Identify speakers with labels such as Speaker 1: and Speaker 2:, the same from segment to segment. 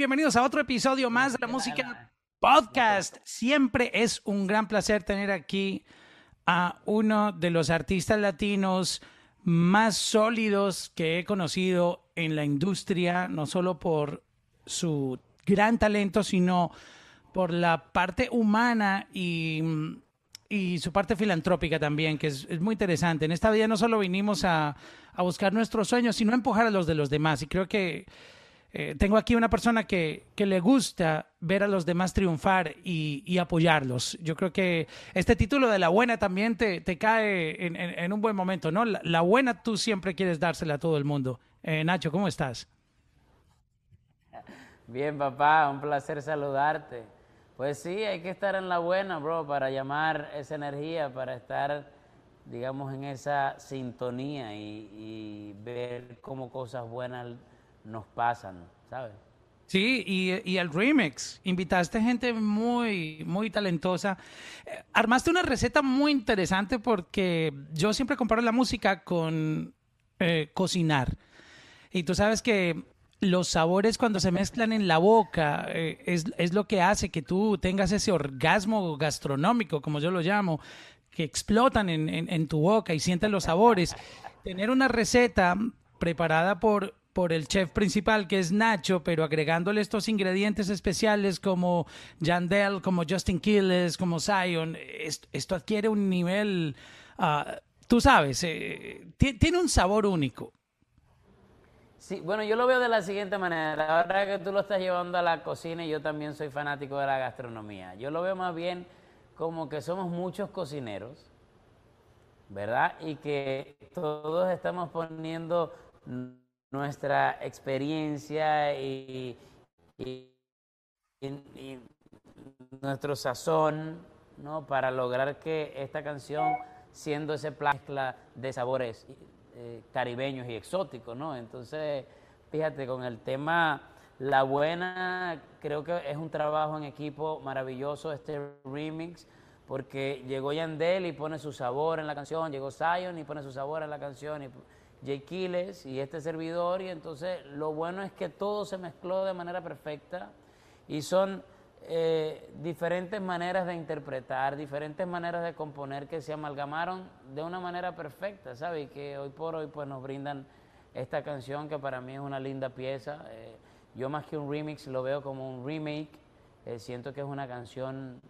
Speaker 1: Bienvenidos a otro episodio más de la música podcast. Siempre es un gran placer tener aquí a uno de los artistas latinos más sólidos que he conocido en la industria, no solo por su gran talento, sino por la parte humana y, y su parte filantrópica también, que es, es, muy interesante. En esta vida no solo vinimos a, a buscar nuestros sueños, sino a empujar a los de los demás. Y creo que eh, tengo aquí una persona que, que, le gusta ver a los demás triunfar y, y, apoyarlos. Yo creo que este título de la buena también te, te cae en, en, en, un buen momento, ¿no? La, la, buena tú siempre quieres dársela a todo el mundo. Eh, Nacho, ¿cómo estás?
Speaker 2: Bien, papá, un placer saludarte. Pues sí, hay que estar en la buena, bro, para llamar esa energía, para estar, digamos, en esa sintonía y, y ver cómo cosas buenas nos pasan, ¿sabes?
Speaker 1: Sí, y, y, el remix, invitaste gente muy, muy talentosa. Eh, armaste una receta muy interesante porque yo siempre comparo la música con eh, cocinar. Y tú sabes que los sabores cuando se mezclan en la boca eh, es, es, lo que hace que tú tengas ese orgasmo gastronómico, como yo lo llamo, que explotan en, en, tu boca y sientes los sabores. Tener una receta preparada por por el chef principal que es Nacho, pero agregándole estos ingredientes especiales como Yandel, como Justin Quiles, como Zion, esto, esto adquiere un nivel, uh, tú sabes, eh, tiene un sabor único.
Speaker 2: Sí, bueno, yo lo veo de la siguiente manera. Ahora que tú lo estás llevando a la cocina, yo también soy fanático de la gastronomía. Yo lo veo más bien como que somos muchos cocineros, ¿verdad? Y que todos estamos poniendo nuestra experiencia y, y, nuestro sazón ¿no? para lograr que esta canción, siendo ese mezcla de sabores eh, caribeños y exóticos, ¿no? Entonces, fíjate, con el tema La Buena, creo que es un trabajo en equipo maravilloso este remix, porque llegó Yandel y pone su sabor en la canción, llegó Zion y pone su sabor en la canción. Y, Jay Quiles y este servidor, y entonces lo bueno es que todo se mezcló de manera perfecta y son eh, diferentes maneras de interpretar, diferentes maneras de componer que se amalgamaron de una manera perfecta, ¿sabes? Y que hoy por hoy pues nos brindan esta canción que para mí es una linda pieza. Eh, yo más que un remix lo veo como un remake, eh, siento que es una canción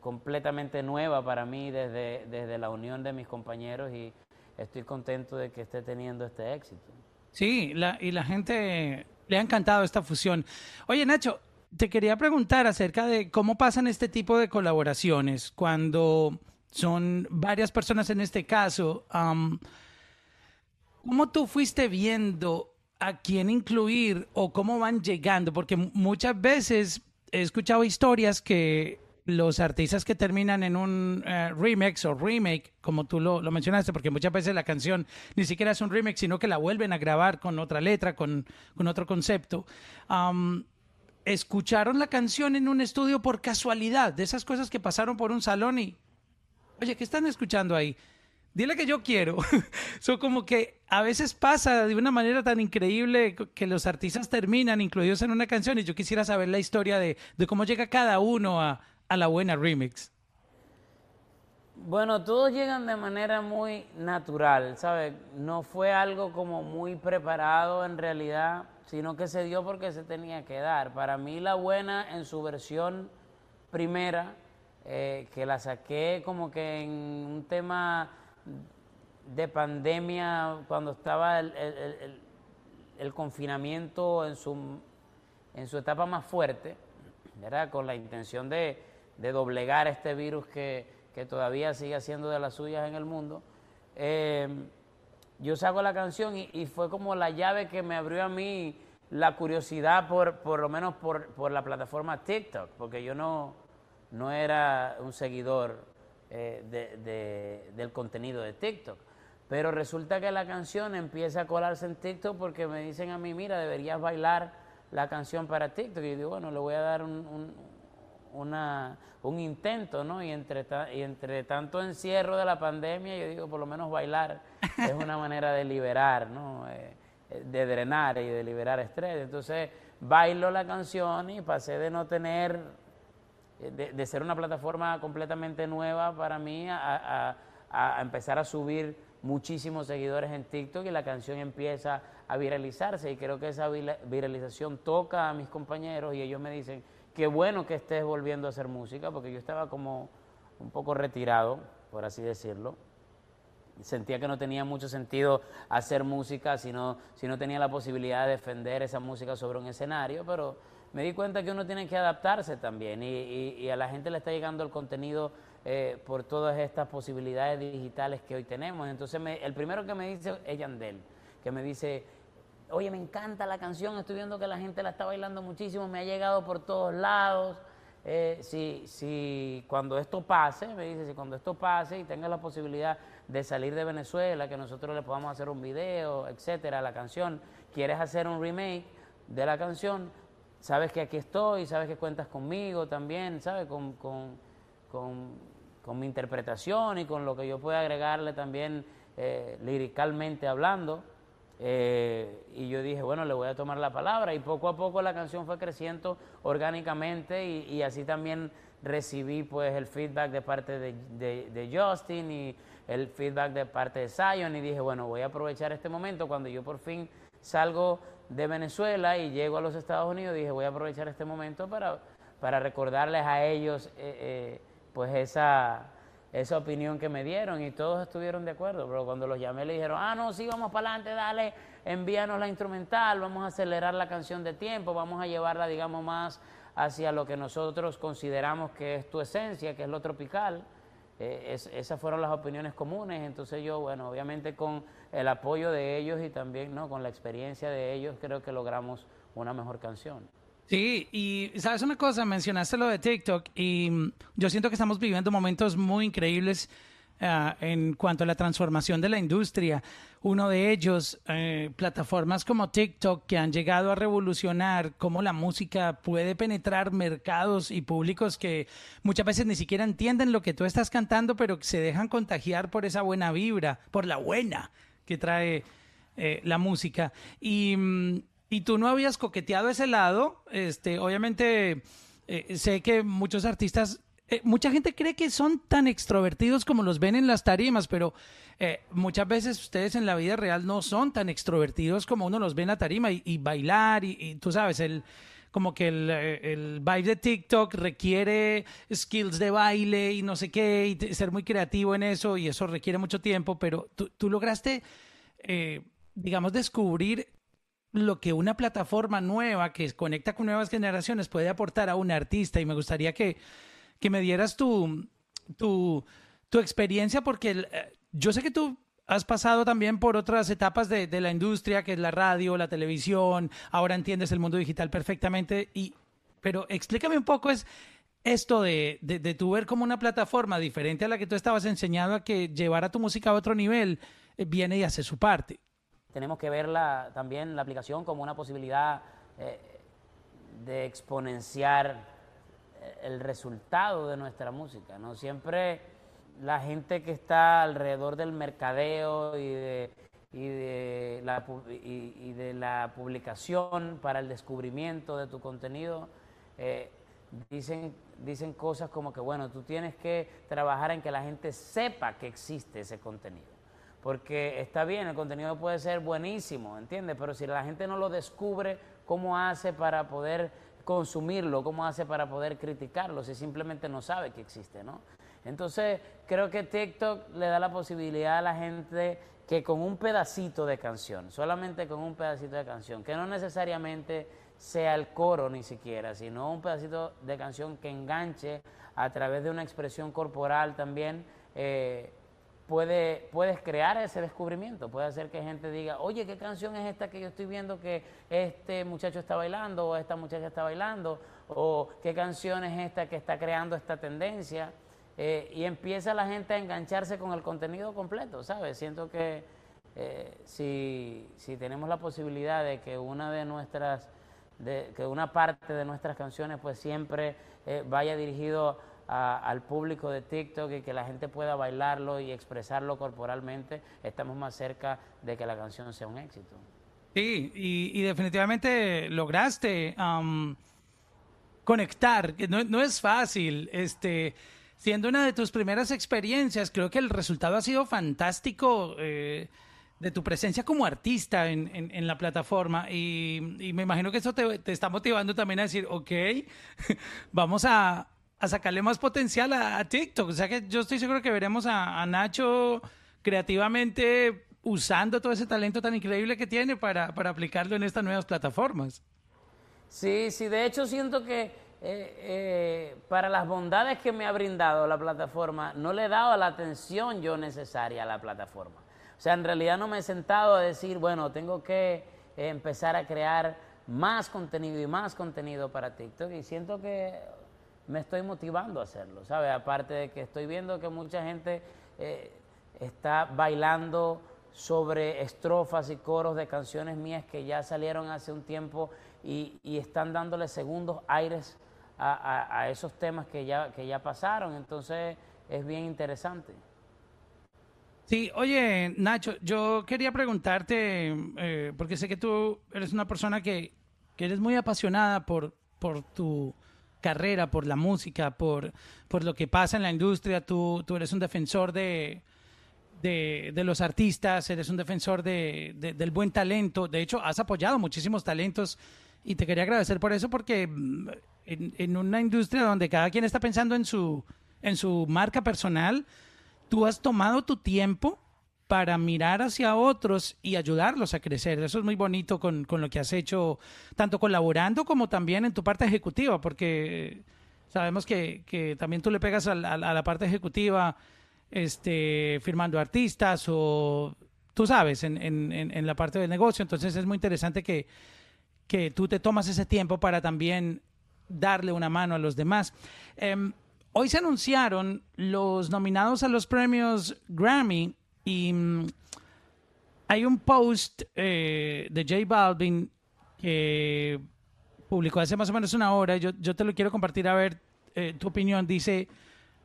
Speaker 2: completamente nueva para mí desde, desde la unión de mis compañeros y estoy contento de que esté teniendo este éxito.
Speaker 1: Sí, la, y la gente le ha encantado esta fusión. Oye, Nacho, te quería preguntar acerca de cómo pasan este tipo de colaboraciones cuando son varias personas en este caso. ¿Cómo tú fuiste viendo a quién incluir o cómo van llegando? Porque muchas veces he escuchado historias que los artistas que terminan en un uh, remix o remake, como tú lo, lo, mencionaste, porque muchas veces la canción ni siquiera es un remix, sino que la vuelven a grabar con otra letra, con, con otro concepto. Escucharon la canción en un estudio por casualidad, de esas cosas que pasaron por un salón y, oye, ¿qué están escuchando ahí? Dile que yo quiero. Son so, como que a veces pasa de una manera tan increíble que los artistas terminan incluidos en una canción y yo quisiera saber la historia de, de cómo llega cada uno a, a la buena remix?
Speaker 2: Bueno, todos llegan de manera muy natural, ¿sabes? No fue algo como muy preparado en realidad, sino que se dio porque se tenía que dar. Para mí la buena en su versión primera, eh, que la saqué como que en un tema de pandemia, cuando estaba el, el, el, confinamiento en su, en su etapa más fuerte, ¿verdad? Con la intención de de doblegar este virus que, que, todavía sigue haciendo de las suyas en el mundo, eh, yo saco la canción y, y, fue como la llave que me abrió a mí la curiosidad por, por lo menos por, por la plataforma TikTok, porque yo no, no era un seguidor eh, de, de, del contenido de TikTok. Pero resulta que la canción empieza a colarse en TikTok porque me dicen a mí, mira, deberías bailar la canción para TikTok. Y yo digo, bueno, le voy a dar un, un, una, un intento, ¿no? Y entre, y entre tanto encierro de la pandemia, yo digo, por lo menos bailar es una manera de liberar, ¿no? Eh, de drenar y de liberar estrés. Entonces bailo la canción y pasé de no tener, eh, de, ser una plataforma completamente nueva para mí a, empezar a subir muchísimos seguidores en TikTok y la canción empieza a viralizarse y creo que esa viralización toca a mis compañeros y ellos me dicen, qué bueno que estés volviendo a hacer música porque yo estaba como un poco retirado, por así decirlo sentía que no tenía mucho sentido hacer música si no, si no tenía la posibilidad de defender esa música sobre un escenario, pero me di cuenta que uno tiene que adaptarse también y, a la gente le está llegando el contenido eh, por todas estas posibilidades digitales que hoy tenemos. Entonces el primero que me dice es Yandel, que me dice, oye, me encanta la canción, estoy viendo que la gente la está bailando muchísimo, me ha llegado por todos lados. Eh, si, si cuando esto pase, me dice, si cuando esto pase y tenga la posibilidad de salir de Venezuela, que nosotros le podamos hacer un video, etcétera, la canción, quieres hacer un remake de la canción, sabes que aquí estoy, sabes que cuentas conmigo también, sabes, con, con, con, mi interpretación y con lo que yo pueda agregarle también eh, liricalmente hablando. Eh, y yo dije, bueno, le voy a tomar la palabra. Y poco a poco la canción fue creciendo orgánicamente y, así también recibí pues el feedback de parte de, de, de Justin y el feedback de parte de Zion. Y dije, bueno, voy a aprovechar este momento. Cuando yo por fin salgo de Venezuela y llego a los Estados Unidos, dije, voy a aprovechar este momento para, para recordarles a ellos eh, eh, pues esa, esa opinión que me dieron y todos estuvieron de acuerdo, pero cuando los llamé le dijeron, ah, no, sí, vamos para adelante, dale, envíanos la instrumental, vamos a acelerar la canción de tiempo, vamos a llevarla, digamos, más hacia lo que nosotros consideramos que es tu esencia, que es lo tropical. Eh, esas fueron las opiniones comunes, entonces yo, bueno, obviamente con el apoyo de ellos y también ¿no? con la experiencia de ellos, creo que logramos una mejor canción.
Speaker 1: Sí, y sabes una cosa, mencionaste lo de TikTok y mm, yo siento que estamos viviendo momentos muy increíbles Ah, en cuanto a la transformación de la industria. Uno de ellos, eh, plataformas como TikTok, que han llegado a revolucionar cómo la música puede penetrar mercados y públicos que muchas veces ni siquiera entienden lo que tú estás cantando, pero se dejan contagiar por esa buena vibra, por la buena que trae eh, la música. Y, mm, y, tú no habías coqueteado ese lado. Este, obviamente, eh, sé que muchos artistas eh, mucha gente cree que son tan extrovertidos como los ven en las tarimas, pero eh, muchas veces ustedes en la vida real no son tan extrovertidos como uno los ve en la tarima y, bailar y, tú sabes, el como que el, el, vibe de TikTok requiere skills de baile y no sé qué, y ser muy creativo en eso, y eso requiere mucho tiempo, pero tú, tú lograste, digamos, descubrir lo que una plataforma nueva que conecta con nuevas generaciones puede aportar a un artista, y me gustaría que que me dieras tu, tu, experiencia, porque eh, yo sé que tú has pasado también por otras etapas de, de, la industria, que es la radio, la televisión, ahora entiendes el mundo digital perfectamente, y, pero explícame un poco es esto de, de, tu ver como una plataforma diferente a la que tú estabas enseñado a que llevar tu música a otro nivel eh, viene y hace su parte.
Speaker 2: Tenemos que ver también la aplicación como una posibilidad eh, de exponenciar el resultado de nuestra música, ¿no? Siempre la gente que está alrededor del mercadeo y de, y de, la, y, de la publicación para el descubrimiento de tu contenido, eh, dicen, dicen cosas como que, bueno, tú tienes que trabajar en que la gente sepa que existe ese contenido. Porque está bien, el contenido puede ser buenísimo, ¿entiendes? Pero si la gente no lo descubre, ¿cómo hace para poder consumirlo, cómo hace para poder criticarlo si simplemente no sabe que existe, ¿no? Entonces, creo que TikTok le da la posibilidad a la gente que con un pedacito de canción, solamente con un pedacito de canción, que no necesariamente sea el coro ni siquiera, sino un pedacito de canción que enganche a través de una expresión corporal también, eh, puede, puedes crear ese descubrimiento, puede hacer que gente diga, oye, ¿qué canción es esta que yo estoy viendo que este muchacho está bailando o esta muchacha está bailando? ¿O qué canción es esta que está creando esta tendencia? Eh, y empieza la gente a engancharse con el contenido completo, ¿sabes? Siento que eh, si, si, tenemos la posibilidad de que una de nuestras, de, que una parte de nuestras canciones pues siempre eh, vaya dirigido al público de TikTok y que la gente pueda bailarlo y expresarlo corporalmente, estamos más cerca de que la canción sea un éxito.
Speaker 1: Sí, y, definitivamente lograste conectar, que no, no, es fácil, este, siendo una de tus primeras experiencias, creo que el resultado ha sido fantástico. Eh, de tu presencia como artista en, en, la plataforma y, me imagino que eso te, te, está motivando también a decir, ok, vamos a, a sacarle más potencial a, TikTok. O sea que yo estoy seguro que veremos a, Nacho creativamente usando todo ese talento tan increíble que tiene para, para, aplicarlo en estas nuevas plataformas.
Speaker 2: Sí, sí, de hecho siento que eh, eh, para las bondades que me ha brindado la plataforma, no le he dado la atención yo necesaria a la plataforma. O sea, en realidad no me he sentado a decir, bueno, tengo que eh, empezar a crear más contenido y más contenido para TikTok y siento que me estoy motivando a hacerlo, ¿sabes? Aparte de que estoy viendo que mucha gente eh, está bailando sobre estrofas y coros de canciones mías que ya salieron hace un tiempo y, están dándole segundos aires a, a, esos temas que ya, que ya pasaron. Entonces es bien interesante.
Speaker 1: Sí, oye, Nacho, yo quería preguntarte, eh, porque sé que tú eres una persona que, eres muy apasionada por, por tu carrera, por la música, por, por lo que pasa en la industria. Tú, tú eres un defensor de, de, los artistas, eres un defensor de, del buen talento. De hecho, has apoyado muchísimos talentos y te quería agradecer por eso, porque mm, en, en una industria donde cada quien está pensando en su, en su marca personal, tú has tomado tu tiempo para mirar hacia otros y ayudarlos a crecer. Eso es muy bonito con, lo que has hecho, tanto colaborando como también en tu parte ejecutiva, porque sabemos que, también tú le pegas a, la parte ejecutiva, este, firmando artistas o tú sabes, en, en, la parte del negocio. Entonces es muy interesante que, que tú te tomas ese tiempo para también darle una mano a los demás. Em, hoy se anunciaron los nominados a los premios Grammy y mm, hay un post eh, de J Balvin que publicó hace más o menos una hora. Yo, te lo quiero compartir a ver eh, tu opinión. Dice,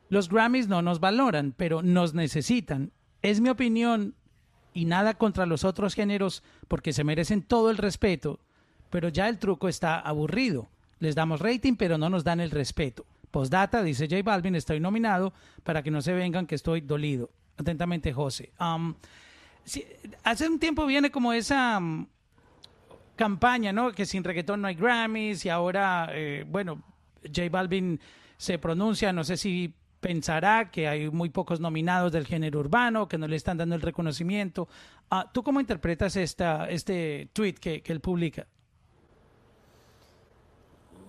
Speaker 1: los Grammys no nos valoran, pero nos necesitan. Es mi opinión y nada contra los otros géneros porque se merecen todo el respeto, pero ya el truco está aburrido. Les damos rating, pero no nos dan el respeto. Postdata, dice J Balvin, estoy nominado para que no se vengan que estoy dolido. Atentamente, José. Hace un tiempo viene como esa campaña, ¿no? Que sin reggaetón no hay Grammys y ahora, eh, bueno, J Balvin se pronuncia, no sé si pensará que hay muy pocos nominados del género urbano, que no le están dando el reconocimiento. Ah, ¿Tú cómo interpretas esta, este tweet que él publica?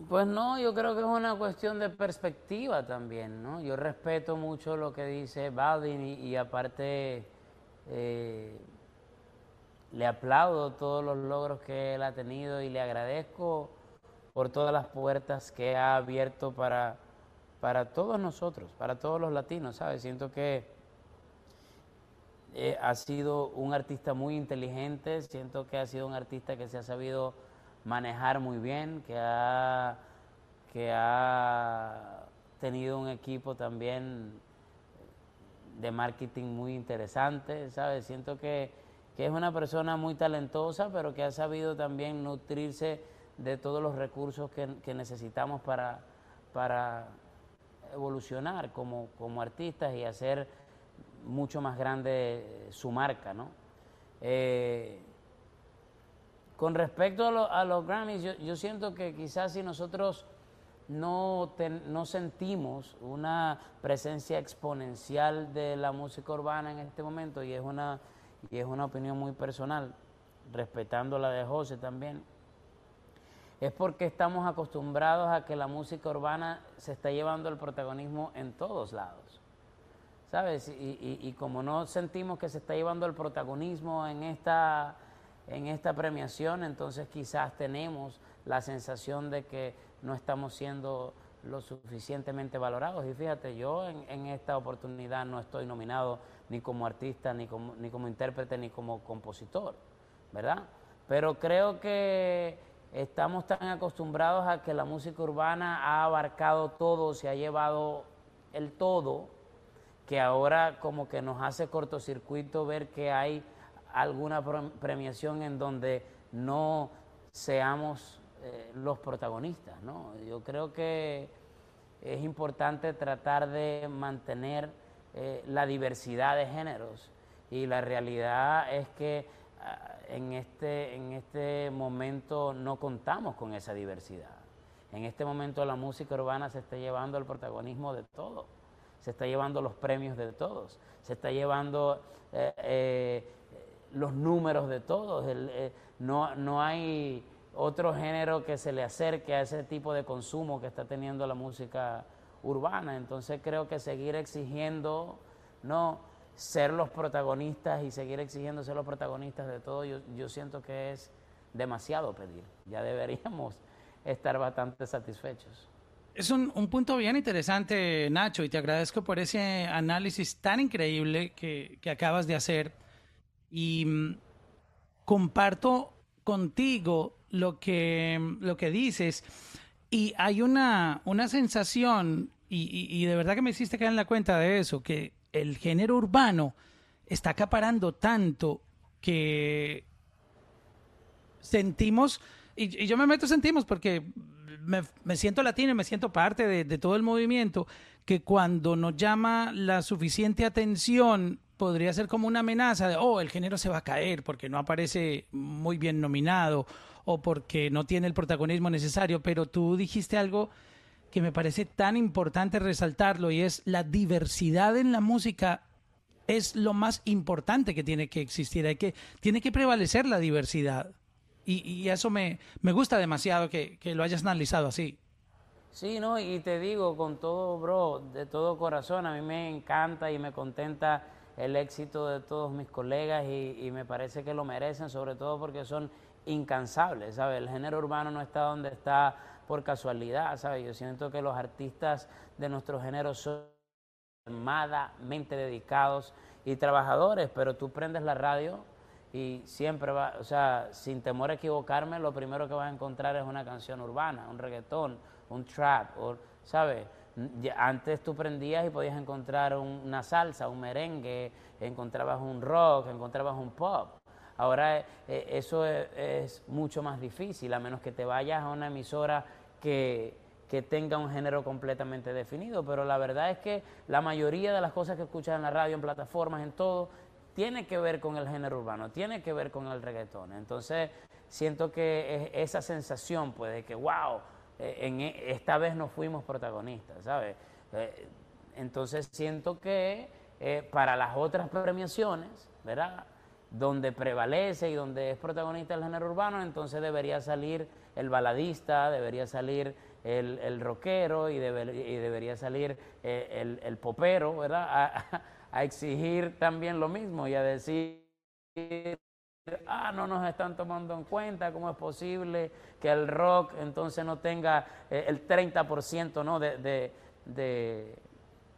Speaker 2: Pues no, yo creo que es una cuestión de perspectiva también, ¿no? Yo respeto mucho lo que dice Balvin y, aparte eh, le aplaudo todos los logros que él ha tenido y le agradezco por todas las puertas que ha abierto para, para todos nosotros, para todos los latinos, ¿sabes? Siento que eh, ha sido un artista muy inteligente, siento que ha sido un artista que se ha sabido manejar muy bien, que ha, que ha tenido un equipo también de marketing muy interesante, ¿sabes? Siento que, es una persona muy talentosa, pero que ha sabido también nutrirse de todos los recursos que, necesitamos para, para evolucionar como, como artistas y hacer mucho más grande su marca, ¿no? Eh, con respecto a, los Grammys, yo, siento que quizás si nosotros no, no sentimos una presencia exponencial de la música urbana en este momento, y es una, y es una opinión muy personal, respetando la de José también, es porque estamos acostumbrados a que la música urbana se está llevando el protagonismo en todos lados. ¿Sabes? Y, y como no sentimos que se está llevando el protagonismo en esta en esta premiación, entonces quizás tenemos la sensación de que no estamos siendo lo suficientemente valorados. Y fíjate, yo en, esta oportunidad no estoy nominado ni como artista, ni como, ni como intérprete, ni como compositor, ¿verdad? Pero creo que estamos tan acostumbrados a que la música urbana ha abarcado todo, se ha llevado el todo, que ahora como que nos hace cortocircuito ver que hay alguna premiación en donde no seamos eh, los protagonistas, ¿no? Yo creo que es importante tratar de mantener eh, la diversidad de géneros y la realidad es que ah, en, este, en este momento no contamos con esa diversidad. En este momento la música urbana se está llevando el protagonismo de todo, se está llevando los premios de todos, se está llevando eh, los números de todos. no, no hay otro género que se le acerque a ese tipo de consumo que está teniendo la música urbana. Entonces creo que seguir exigiendo, no ser los protagonistas y seguir exigiendo ser los protagonistas de todo, yo, yo siento que es demasiado pedir. Ya deberíamos estar bastante satisfechos.
Speaker 1: Es un, un, punto bien interesante, Nacho, y te agradezco por ese análisis tan increíble que, que acabas de hacer. Y mm, comparto contigo lo que, lo que dices. Y hay una, una sensación, y, de verdad que me hiciste caer en la cuenta de eso, que el género urbano está acaparando tanto que sentimos, y, yo me meto sentimos porque me, me, siento latino y me siento parte de, de todo el movimiento, que cuando nos llama la suficiente atención podría ser como una amenaza de, oh, el género se va a caer porque no aparece muy bien nominado o porque no tiene el protagonismo necesario, pero tú dijiste algo que me parece tan importante resaltarlo y es la diversidad en la música es lo más importante que tiene que existir, hay que, tiene que prevalecer la diversidad. Y, y eso me, me gusta demasiado que, que lo hayas analizado así.
Speaker 2: Sí, no, y te digo con todo, bro, de todo corazón, a mí me encanta y me contenta el éxito de todos mis colegas y, y, me parece que lo merecen, sobre todo porque son incansables, ¿sabes? El género urbano no está donde está por casualidad, ¿sabes? Yo siento que los artistas de nuestro género son extremadamente dedicados y trabajadores, pero tú prendes la radio y siempre va, o sea, sin temor a equivocarme, lo primero que vas a encontrar es una canción urbana, un reggaetón, un trap, o, ¿sabes? Antes tú prendías y podías encontrar una salsa, un merengue, encontrabas un rock, encontrabas un pop. Ahora eh, eso es, mucho más difícil, a menos que te vayas a una emisora que, que, tenga un género completamente definido. Pero la verdad es que la mayoría de las cosas que escuchas en la radio, en plataformas, en todo, tiene que ver con el género urbano, tiene que ver con el reggaetón. Entonces siento que esa sensación, pues, de que, wow, eh, en, e, esta vez no fuimos protagonistas, ¿sabes? Eh, entonces siento que para las otras premiaciones, ¿verdad? donde prevalece y donde es protagonista el género urbano, entonces debería salir el baladista, debería salir el, el rockero y, debería salir eh, el, popero, ¿verdad? A, exigir también lo mismo y a decir, ah, no nos están tomando en cuenta, ¿cómo es posible que el rock entonces no tenga eh, el 30% ¿no? de, de,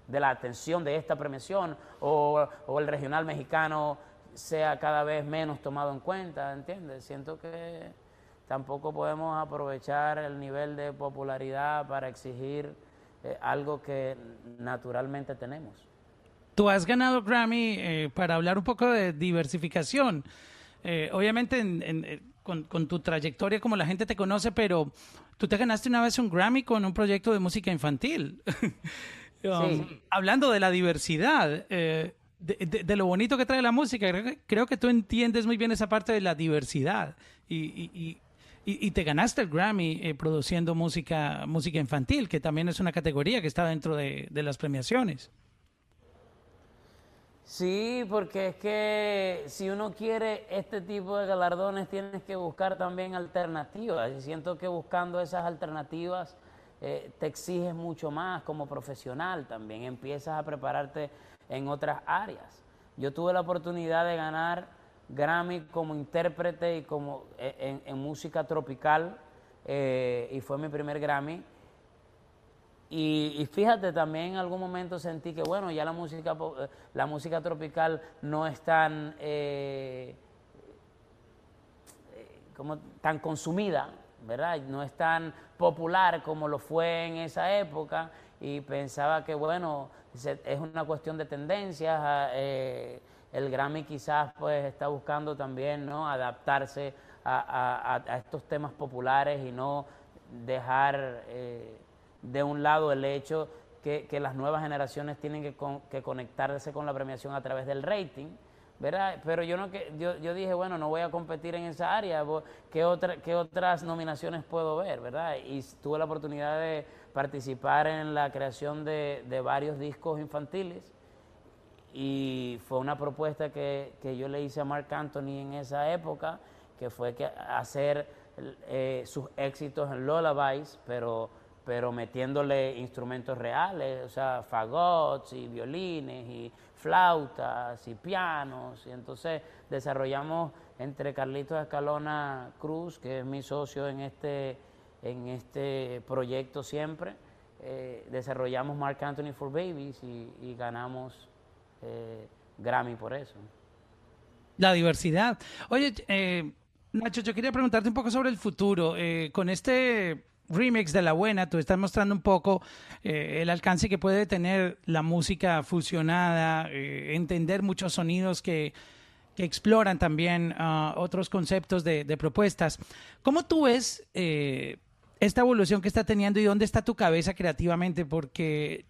Speaker 2: de, la atención de esta premiación o, o el regional mexicano sea cada vez menos tomado en cuenta, ¿entiendes? Siento que tampoco podemos aprovechar el nivel de popularidad para exigir eh, algo que naturalmente tenemos.
Speaker 1: Tú has ganado Grammy eh, para hablar un poco de diversificación. Eh, obviamente con, con, tu trayectoria como la gente te conoce, pero tú te ganaste una vez un Grammy con un proyecto de música infantil. Um, sí. Hablando de la diversidad, de, lo bonito que trae la música. Creo que, tú entiendes muy bien esa parte de la diversidad y, y, te ganaste el Grammy eh, produciendo música, música infantil, que también es una categoría que está dentro de, las premiaciones.
Speaker 2: Sí, porque es que si uno quiere este tipo de galardones tienes que buscar también alternativas. Y siento que buscando esas alternativas eh, te exiges mucho más como profesional también. Empiezas a prepararte en otras áreas. Yo tuve la oportunidad de ganar Grammy como intérprete y como eh, en, música tropical eh, y fue mi primer Grammy. Y, fíjate, también en algún momento sentí que, bueno, ya la música, eh, la música tropical no es tan, como, tan consumida, ¿verdad? No es tan popular como lo fue en esa época y pensaba que, bueno, es una cuestión de tendencias. Ah, eh, el Grammy quizás pues está buscando también ¿no? adaptarse a, estos temas populares y no dejar eh, de un lado el hecho que, las nuevas generaciones tienen que, que, conectarse con la premiación a través del rating. ¿verdad? Pero yo, no, yo, yo dije, bueno, no voy a competir en esa área, ¿qué, otra, qué otras nominaciones puedo ver? ¿verdad? Y tuve la oportunidad de participar en la creación de, de varios discos infantiles y fue una propuesta que, que, yo le hice a Mark Anthony en esa época, que fue que hacer eh, sus éxitos en Lullabies, pero, pero metiéndole instrumentos reales, o sea, fagots y violines y flautas y pianos. Y entonces desarrollamos entre Carlitos Escalona Cruz, que es mi socio en este, en este proyecto siempre, eh, desarrollamos Mark Anthony for Babies y ganamos eh, Grammy por eso.
Speaker 1: La diversidad. Oye, eh, Nacho, yo quería preguntarte un poco sobre el futuro. Con este remix de La Buena, tú estás mostrando un poco el alcance que puede tener la música fusionada, entender muchos sonidos que, que exploran también ah, otros conceptos de, de, propuestas. ¿Cómo tú ves esta evolución que está teniendo y dónde está tu cabeza creativamente? Porque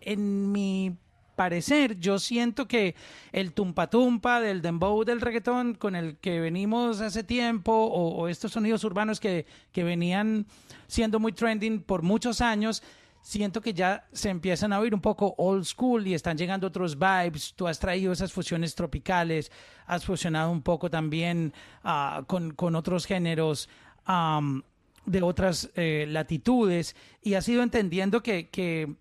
Speaker 1: en mi parecer, yo siento que el tumpa tumpa del dembow del reggaetón con el que venimos hace tiempo o, estos sonidos urbanos que, que, venían siendo muy trending por muchos años, siento que ya se empiezan a oír un poco old school y están llegando otros vibes. Tú has traído esas fusiones tropicales, has fusionado un poco también uh, con, con, otros géneros. De otras eh, latitudes y has ido entendiendo que, que,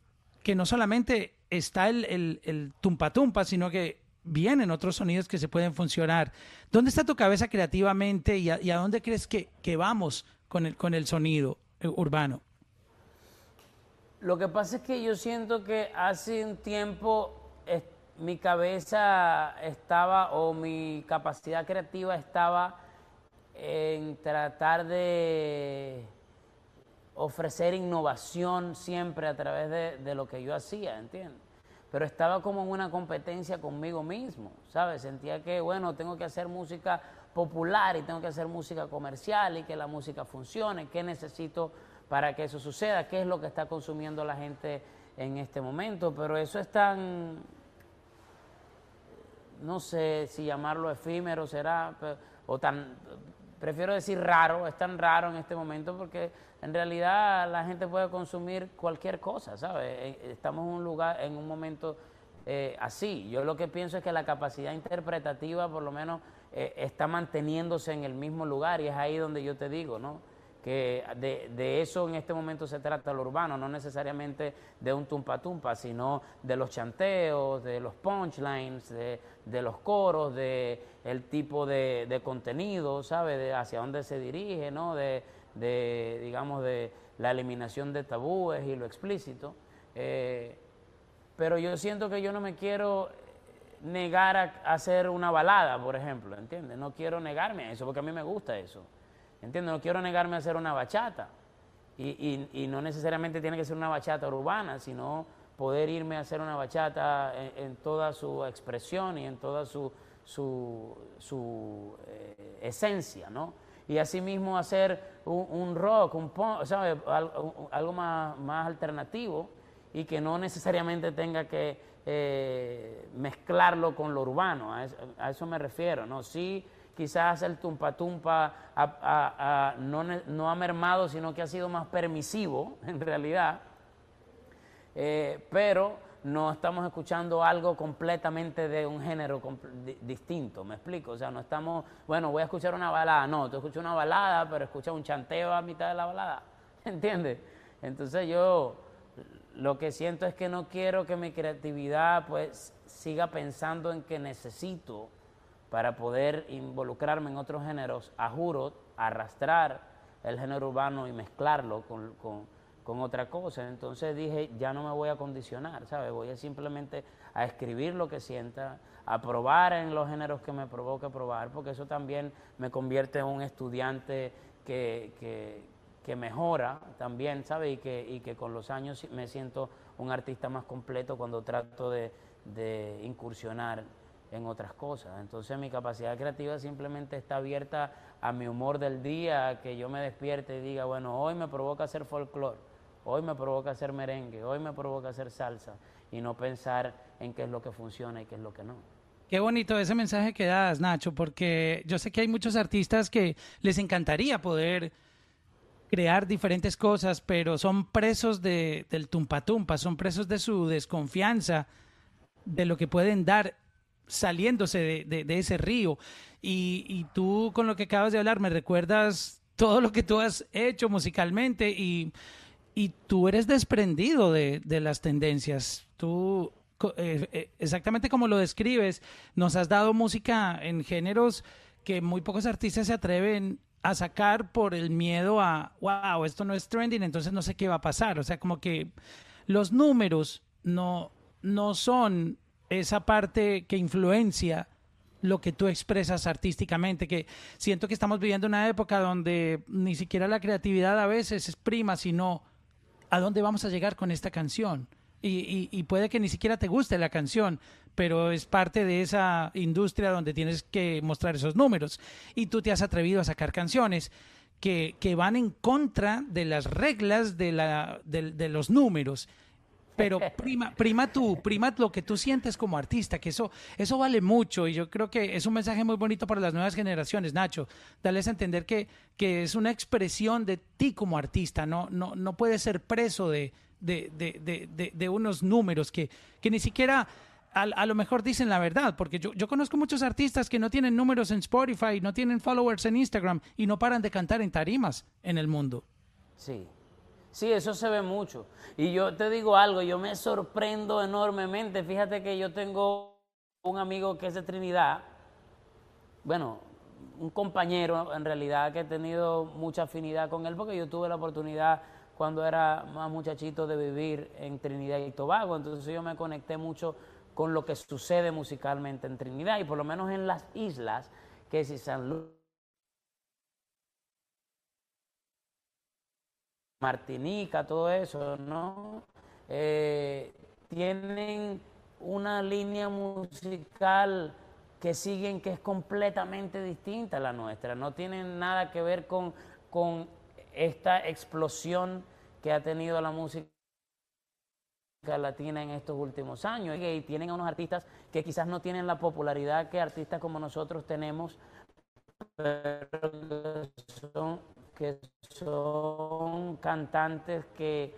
Speaker 1: que no solamente está el, el, el tumpa tumpa, sino que vienen otros sonidos que se pueden funcionar. ¿Dónde está tu cabeza creativamente y a, dónde crees que, vamos con el, con el sonido eh, urbano?
Speaker 2: Lo que pasa es que yo siento que hace un tiempo mi cabeza estaba o mi capacidad creativa estaba en tratar de ofrecer innovación siempre a través de, lo que yo hacía, ¿entiendes? Pero estaba como en una competencia conmigo mismo, ¿sabes? Sentía que, bueno, tengo que hacer música popular y tengo que hacer música comercial y que la música funcione, qué necesito para que eso suceda, qué es lo que está consumiendo la gente en este momento, pero eso es tan, no sé si llamarlo efímero será, o tan, prefiero decir raro, es tan raro en este momento porque en realidad la gente puede consumir cualquier cosa, ¿sabes? Eh, estamos en un lugar, en un momento eh, así. Yo lo que pienso es que la capacidad interpretativa por lo menos eh, está manteniéndose en el mismo lugar y es ahí donde yo te digo, ¿no? Que de, eso en este momento se trata lo urbano, no necesariamente de un tumpa tumpa, sino de los chanteos, de los punchlines, de, de los coros, de el tipo de, de contenido, ¿sabe? De hacia dónde se dirige, ¿no? De, de, digamos, de la eliminación de tabúes y lo explícito. Eh, pero yo siento que yo no me quiero negar a, hacer una balada, por ejemplo, ¿entiendes? No quiero negarme a eso, porque a mí me gusta eso, ¿entiendes? No quiero negarme a hacer una bachata. Y, no necesariamente tiene que ser una bachata urbana, sino poder irme a hacer una bachata en, toda su expresión y en toda su, su, su eh, esencia, ¿no? y asimismo hacer un, rock, un algo, más, más, alternativo y que no necesariamente tenga que eh, mezclarlo con lo urbano, a eso, me refiero, ¿no? Sí, quizás el tumpa tumpa no, no, ha mermado, sino que ha sido más permisivo en realidad, eh, pero no estamos escuchando algo completamente de un género distinto, ¿me explico? O sea, no estamos, bueno, voy a escuchar una balada, no, tú escuchas una balada, pero escuchas un chanteo a mitad de la balada, ¿entiendes? Entonces yo lo que siento es que no quiero que mi creatividad pues siga pensando en que necesito para poder involucrarme en otros géneros, a juro, arrastrar el género urbano y mezclarlo con con otra cosa. Entonces dije, ya no me voy a condicionar, ¿sabes? Voy a simplemente a escribir lo que sienta, a probar en los géneros que me provoque probar, porque eso también me convierte en un estudiante que, que, mejora también, ¿sabes? Y que, y que con los años me siento un artista más completo cuando trato de, de incursionar en otras cosas. Entonces mi capacidad creativa simplemente está abierta a mi humor del día, a que yo me despierte y diga, bueno, hoy me provoca hacer folclore, hoy me provoca hacer merengue, hoy me provoca hacer salsa, y no pensar en qué es lo que funciona y qué es lo que no.
Speaker 1: Qué bonito ese mensaje que das, Nacho, porque yo sé que hay muchos artistas que les encantaría poder crear diferentes cosas, pero son presos de, del tumpa-tumpa, son presos de su desconfianza, de lo que pueden dar saliéndose de, ese río. Y, tú con lo que acabas de hablar me recuerdas todo lo que tú has hecho musicalmente y, tú eres desprendido de, de las tendencias. Tú, eh, eh, exactamente como lo describes, nos has dado música en géneros que muy pocos artistas se atreven a sacar por el miedo a, wow, esto no es trending, entonces no sé qué va a pasar. O sea, como que los números no, no son esa parte que influencia lo que tú expresas artísticamente, que siento que estamos viviendo una época donde ni siquiera la creatividad a veces es prima, sino a dónde vamos a llegar con esta canción. Y, y, puede que ni siquiera te guste la canción, pero es parte de esa industria donde tienes que mostrar esos números. Y tú te has atrevido a sacar canciones que, que van en contra de las reglas de, la, de, de los números pero prima, prima tú, prima lo que tú sientes como artista, que eso, eso vale mucho y yo creo que es un mensaje muy bonito para las nuevas generaciones, Nacho, darles a entender que, que es una expresión de ti como artista, no, no, no puedes ser preso de, de, de, de, de unos números que, que ni siquiera a, a, lo mejor dicen la verdad, porque yo, yo conozco muchos artistas que no tienen números en Spotify, no tienen followers en Instagram y no paran de cantar en tarimas en el mundo.
Speaker 2: Sí, Sí, eso se ve mucho. Y yo te digo algo, yo me sorprendo enormemente. Fíjate que yo tengo un amigo que es de Trinidad, bueno, un compañero en realidad que he tenido mucha afinidad con él porque yo tuve la oportunidad cuando era más muchachito de vivir en Trinidad y Tobago, entonces yo me conecté mucho con lo que sucede musicalmente en Trinidad y por lo menos en las islas, que si San Luis Martinica, todo eso, ¿no? Eh, tienen una línea musical que siguen que es completamente distinta a la nuestra, no tienen nada que ver con, con esta explosión que ha tenido la música latina en estos últimos años y tienen a unos artistas que quizás no tienen la popularidad que artistas como nosotros tenemos, pero son que son cantantes que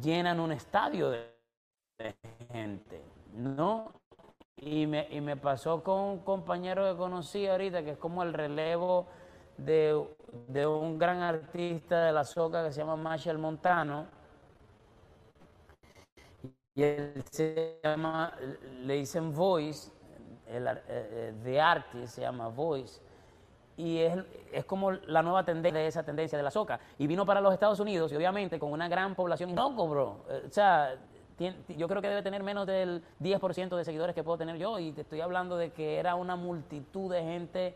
Speaker 2: llenan un estadio de, gente, ¿no? Y me, y me pasó con un compañero que conocí ahorita, que es como el relevo de, de un gran artista de la soca que se llama Marshall Montano. Y él se llama, le dicen Voice, el, eh, eh, de arte se llama Voice y es, es, como la nueva tendencia de esa tendencia de la soca. Y vino para los Estados Unidos y obviamente con una gran población. Loco, bro. Eh, o sea, yo creo que debe tener menos del 10% de seguidores que puedo tener yo y te estoy hablando de que era una multitud de gente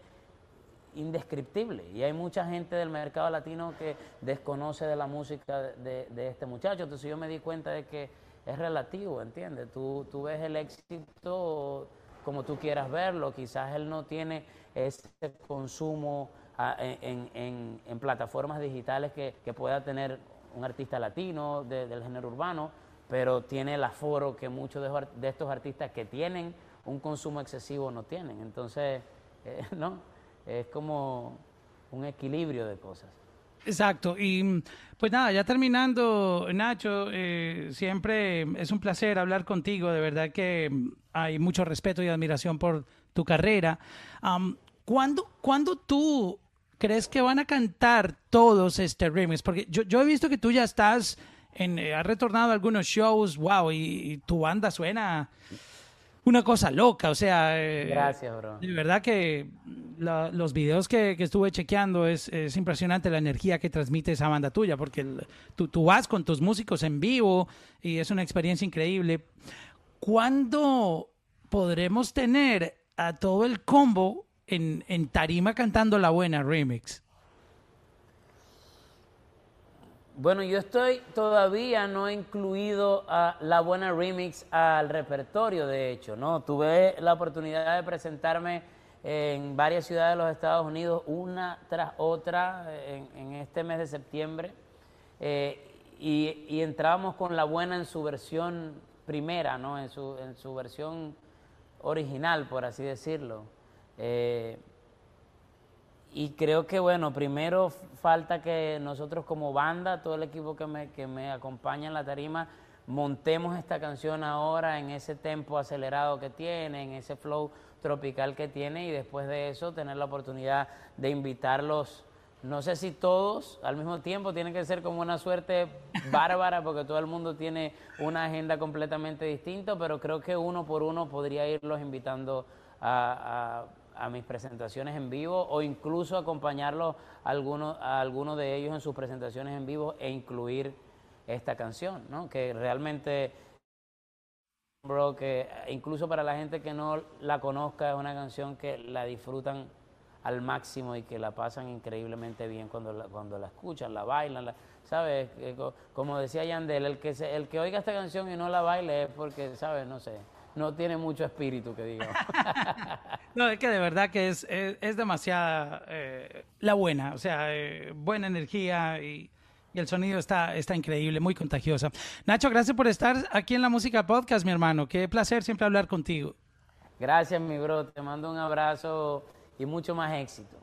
Speaker 2: indescriptible. Y hay mucha gente del mercado latino que desconoce de la música de, de este muchacho. Entonces yo me di cuenta de que es relativo, ¿entiendes? Tú, tú ves el éxito como tú quieras verlo. Quizás él no tiene ese consumo ah, en, en, plataformas digitales que, que, pueda tener un artista latino de, del género urbano, pero tiene el aforo que muchos de, de, estos artistas que tienen un consumo excesivo no tienen. Entonces, eh, ¿no? Es como un equilibrio de cosas.
Speaker 1: Exacto. Y pues nada, ya terminando, Nacho, eh, siempre es un placer hablar contigo. De verdad que hay mucho respeto y admiración por tu carrera. Um, ¿cuándo, ¿Cuándo tú crees que van a cantar todos este remix? Porque yo, yo he visto que tú ya estás, en, eh, has retornado a algunos shows, wow, y tu banda suena una cosa loca, o sea...
Speaker 2: Eh, Gracias, bro.
Speaker 1: De verdad que la, los videos que, que, estuve chequeando es, es, impresionante la energía que transmite esa banda tuya, porque el, tú, tú, vas con tus músicos en vivo y es una experiencia increíble. ¿Cuándo podremos tener a todo el combo en, en tarima cantando La Buena Remix?
Speaker 2: Bueno, yo estoy todavía no he incluido a La Buena Remix al repertorio, de hecho, ¿no? Tuve la oportunidad de presentarme en varias ciudades de los Estados Unidos, una tras otra, en, este mes de septiembre, eh, y, y, entrábamos con La Buena en su versión primera, ¿no? En su, en su versión original, por así decirlo. Eh, y creo que, bueno, primero falta que nosotros como banda, todo el equipo que me, que me acompaña en la tarima, montemos esta canción ahora en ese tempo acelerado que tiene, en ese flow tropical que tiene y después de eso tener la oportunidad de invitarlos, no sé si todos al mismo tiempo, tiene que ser como una suerte bárbara porque todo el mundo tiene una agenda completamente distinta, pero creo que uno por uno podría irlos invitando a a mis presentaciones en vivo o incluso acompañarlos a a alguno de ellos en sus presentaciones en vivo e incluir esta canción, ¿no? Que realmente, bro, que incluso para la gente que no la conozca es una canción que la disfrutan al máximo y que la pasan increíblemente bien cuando la, cuando la escuchan, la bailan, ¿sabes? Como decía Yandel, el que, el que oiga esta canción y no la baile es porque, ¿sabes? No sé no tiene mucho espíritu, que digamos.
Speaker 1: no, es que de verdad que es, es, demasiada eh, la buena, o sea, eh, buena energía y, el sonido está, está increíble, muy contagiosa. Nacho, gracias por estar aquí en la Música Podcast, mi hermano. Qué placer siempre hablar contigo.
Speaker 2: Gracias, mi bro. Te mando un abrazo y mucho más éxito.